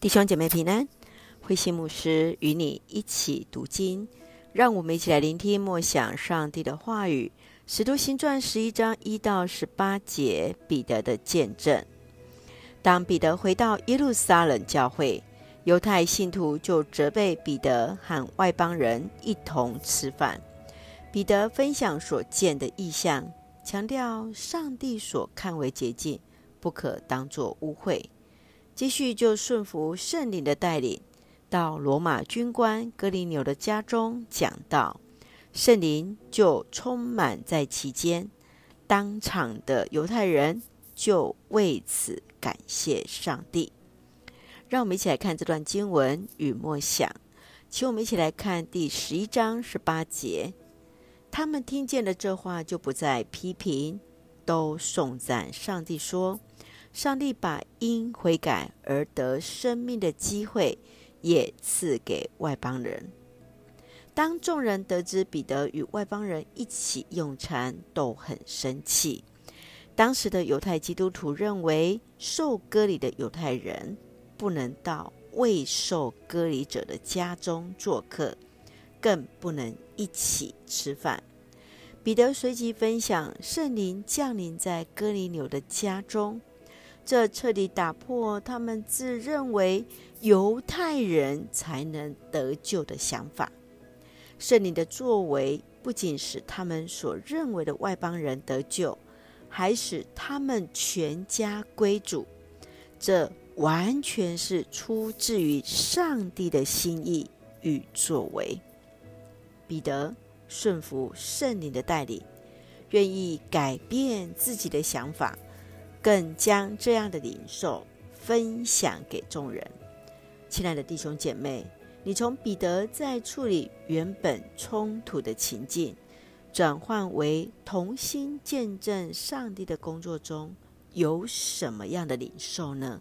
弟兄姐妹平安，慧馨牧师与你一起读经，让我们一起来聆听默想上帝的话语。使徒行传十一章一到十八节，彼得的见证。当彼得回到耶路撒冷教会，犹太信徒就责备彼得和外邦人一同吃饭。彼得分享所见的异象，强调上帝所看为洁净，不可当作污秽。继续就顺服圣灵的带领，到罗马军官哥林流的家中讲道，圣灵就充满在其间，当场的犹太人就为此感谢上帝。让我们一起来看这段经文与默想，请我们一起来看第十一章十八节。他们听见了这话，就不再批评，都颂赞上帝说。上帝把因悔改而得生命的机会也赐给外邦人。当众人得知彼得与外邦人一起用餐，都很生气。当时的犹太基督徒认为，受割礼的犹太人不能到未受割礼者的家中做客，更不能一起吃饭。彼得随即分享圣灵降临在哥尼流的家中。这彻底打破他们自认为犹太人才能得救的想法。圣灵的作为不仅使他们所认为的外邦人得救，还使他们全家归主。这完全是出自于上帝的心意与作为。彼得顺服圣灵的带领，愿意改变自己的想法。更将这样的领受分享给众人。亲爱的弟兄姐妹，你从彼得在处理原本冲突的情境，转换为同心见证上帝的工作中，有什么样的领受呢？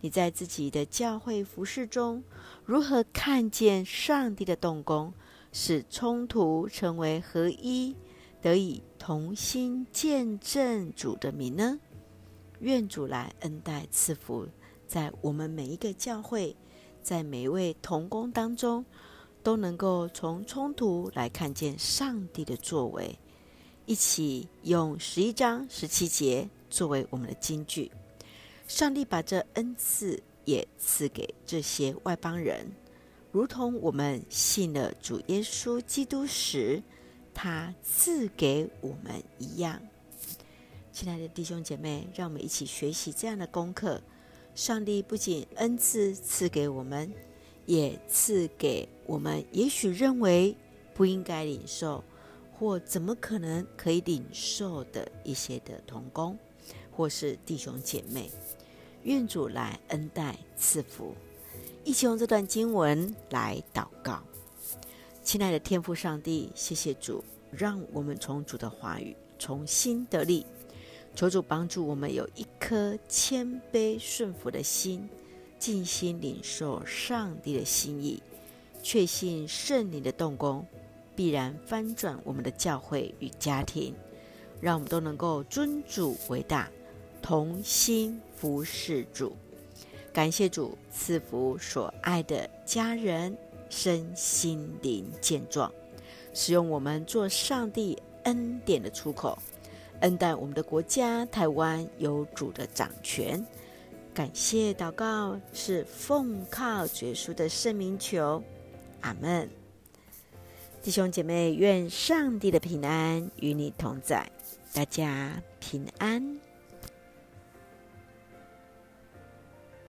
你在自己的教会服事中，如何看见上帝的动工，使冲突成为合一，得以同心见证主的名呢？愿主来恩待赐福，在我们每一个教会，在每一位同工当中，都能够从冲突来看见上帝的作为。一起用十一章十七节作为我们的金句。上帝把这恩赐也赐给这些外邦人，如同我们信了主耶稣基督时，他赐给我们一样。亲爱的弟兄姐妹，让我们一起学习这样的功课。上帝不仅恩赐赐给我们，也赐给我们也许认为不应该领受，或怎么可能可以领受的一些的同工，或是弟兄姐妹。愿主来恩待赐福。一起用这段经文来祷告。亲爱的天父上帝，谢谢主，让我们从主的话语重新得力。求主帮助我们有一颗谦卑顺服的心，尽心领受上帝的心意，确信圣灵的动工必然翻转我们的教会与家庭，让我们都能够尊主为大，同心服侍主。感谢主赐福所爱的家人身心灵健壮，使用我们做上帝恩典的出口。恩待我们的国家台湾有主的掌权，感谢祷告是奉靠主耶稣的圣名求，阿门。弟兄姐妹，愿上帝的平安与你同在，大家平安。